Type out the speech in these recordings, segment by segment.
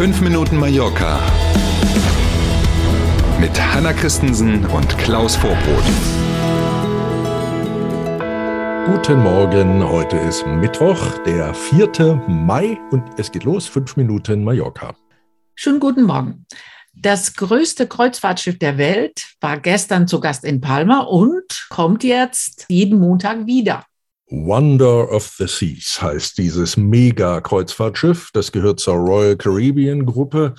5 Minuten Mallorca mit Hanna Christensen und Klaus Vorbrot. Guten Morgen, heute ist Mittwoch, der 4. Mai und es geht los, 5 Minuten Mallorca. Schönen guten Morgen. Das größte Kreuzfahrtschiff der Welt war gestern zu Gast in Palma und kommt jetzt jeden Montag wieder. Wonder of the Seas heißt dieses Mega-Kreuzfahrtschiff. Das gehört zur Royal Caribbean Gruppe.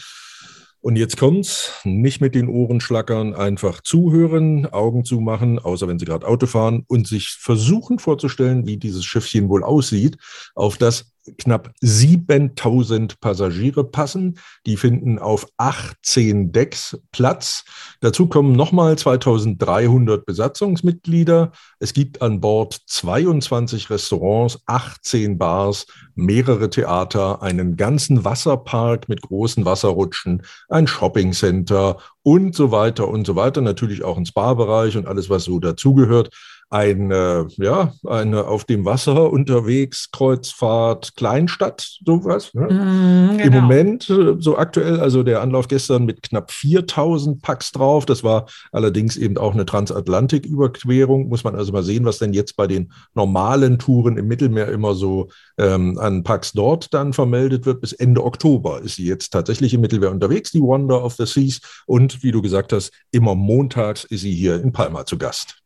Und jetzt kommt's, nicht mit den Ohren schlackern, einfach zuhören, Augen zumachen, außer wenn Sie gerade Auto fahren und sich versuchen vorzustellen, wie dieses Schiffchen wohl aussieht, auf das knapp 7000 Passagiere passen. Die finden auf 18 Decks Platz. Dazu kommen nochmal 2300 Besatzungsmitglieder. Es gibt an Bord 22 Restaurants, 18 Bars, mehrere Theater, einen ganzen Wasserpark mit großen Wasserrutschen, ein Shoppingcenter und so weiter und so weiter. Natürlich auch ein Spa-Bereich und alles, was so dazugehört eine, ja, eine auf dem Wasser unterwegs, Kreuzfahrt, Kleinstadt, sowas. Ne? Mm, genau. Im Moment, äh, so aktuell, also der Anlauf gestern mit knapp 4000 Packs drauf. Das war allerdings eben auch eine Transatlantiküberquerung. Muss man also mal sehen, was denn jetzt bei den normalen Touren im Mittelmeer immer so ähm, an Packs dort dann vermeldet wird. Bis Ende Oktober ist sie jetzt tatsächlich im Mittelmeer unterwegs, die Wonder of the Seas. Und wie du gesagt hast, immer montags ist sie hier in Palma zu Gast.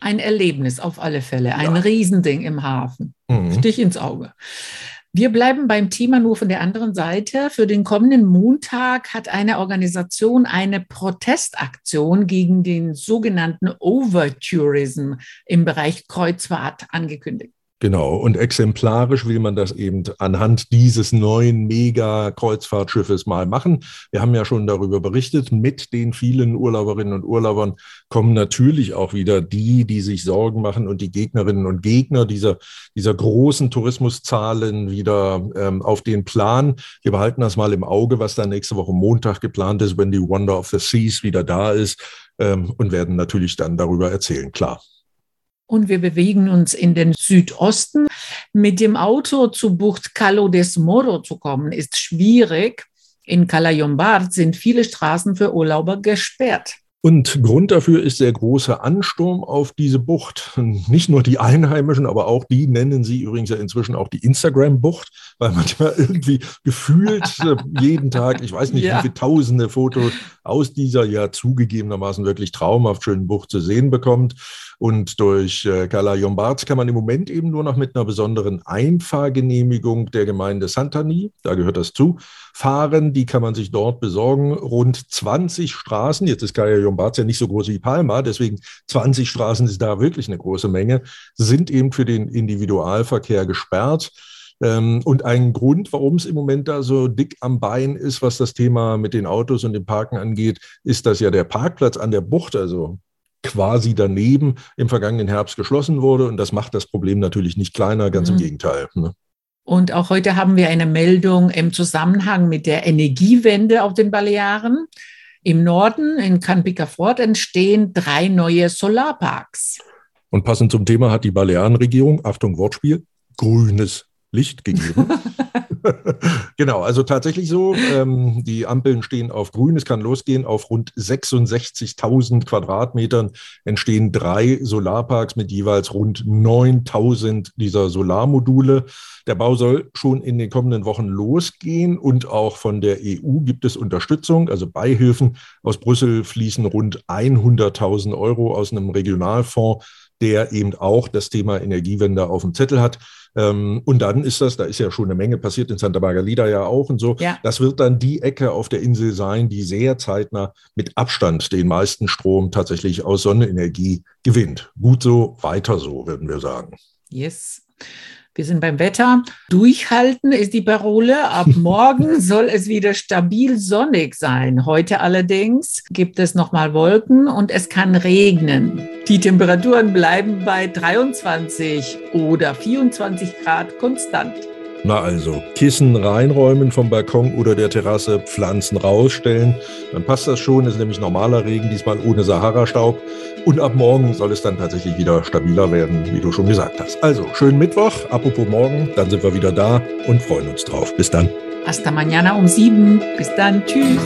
Ein Erlebnis auf alle Fälle, ein ja. Riesending im Hafen. Mhm. Stich ins Auge. Wir bleiben beim Thema nur von der anderen Seite. Für den kommenden Montag hat eine Organisation eine Protestaktion gegen den sogenannten Overtourism im Bereich Kreuzfahrt angekündigt. Genau, und exemplarisch will man das eben anhand dieses neuen Mega-Kreuzfahrtschiffes mal machen. Wir haben ja schon darüber berichtet, mit den vielen Urlauberinnen und Urlaubern kommen natürlich auch wieder die, die sich Sorgen machen und die Gegnerinnen und Gegner dieser, dieser großen Tourismuszahlen wieder ähm, auf den Plan. Wir behalten das mal im Auge, was da nächste Woche Montag geplant ist, wenn die Wonder of the Seas wieder da ist ähm, und werden natürlich dann darüber erzählen, klar und wir bewegen uns in den Südosten. Mit dem Auto zu Bucht Calo des Moro zu kommen, ist schwierig. In Calayombard sind viele Straßen für Urlauber gesperrt. Und Grund dafür ist der große Ansturm auf diese Bucht. Nicht nur die Einheimischen, aber auch die nennen sie übrigens ja inzwischen auch die Instagram-Bucht, weil manchmal irgendwie gefühlt äh, jeden Tag, ich weiß nicht, ja. wie viele tausende Fotos aus dieser ja zugegebenermaßen wirklich traumhaft schönen Bucht zu sehen bekommt. Und durch äh, Cala Lombard kann man im Moment eben nur noch mit einer besonderen Einfahrgenehmigung der Gemeinde Santani, da gehört das zu, fahren. Die kann man sich dort besorgen. Rund 20 Straßen, jetzt ist Cala Lombard ja nicht so groß wie Palma, deswegen 20 Straßen ist da wirklich eine große Menge, sind eben für den Individualverkehr gesperrt. Ähm, und ein Grund, warum es im Moment da so dick am Bein ist, was das Thema mit den Autos und dem Parken angeht, ist, dass ja der Parkplatz an der Bucht, also quasi daneben im vergangenen Herbst geschlossen wurde. Und das macht das Problem natürlich nicht kleiner, ganz mhm. im Gegenteil. Ne? Und auch heute haben wir eine Meldung im Zusammenhang mit der Energiewende auf den Balearen. Im Norden, in Can Picafort, entstehen drei neue Solarparks. Und passend zum Thema hat die Balearenregierung, Achtung Wortspiel, grünes Licht gegeben. genau, also tatsächlich so. Ähm, die Ampeln stehen auf grün, es kann losgehen. Auf rund 66.000 Quadratmetern entstehen drei Solarparks mit jeweils rund 9.000 dieser Solarmodule. Der Bau soll schon in den kommenden Wochen losgehen und auch von der EU gibt es Unterstützung, also Beihilfen. Aus Brüssel fließen rund 100.000 Euro aus einem Regionalfonds der eben auch das Thema Energiewende auf dem Zettel hat. Ähm, und dann ist das, da ist ja schon eine Menge passiert in Santa Margarita ja auch und so. Ja. Das wird dann die Ecke auf der Insel sein, die sehr zeitnah mit Abstand den meisten Strom tatsächlich aus Sonnenenergie gewinnt. Gut so, weiter so, würden wir sagen. Yes. Wir sind beim Wetter. Durchhalten ist die Parole. Ab morgen soll es wieder stabil sonnig sein. Heute allerdings gibt es nochmal Wolken und es kann regnen. Die Temperaturen bleiben bei 23 oder 24 Grad konstant. Na also, Kissen reinräumen vom Balkon oder der Terrasse, Pflanzen rausstellen, dann passt das schon. Es ist nämlich normaler Regen, diesmal ohne Sahara-Staub. Und ab morgen soll es dann tatsächlich wieder stabiler werden, wie du schon gesagt hast. Also, schönen Mittwoch, apropos morgen, dann sind wir wieder da und freuen uns drauf. Bis dann. Hasta mañana um sieben. Bis dann. Tschüss.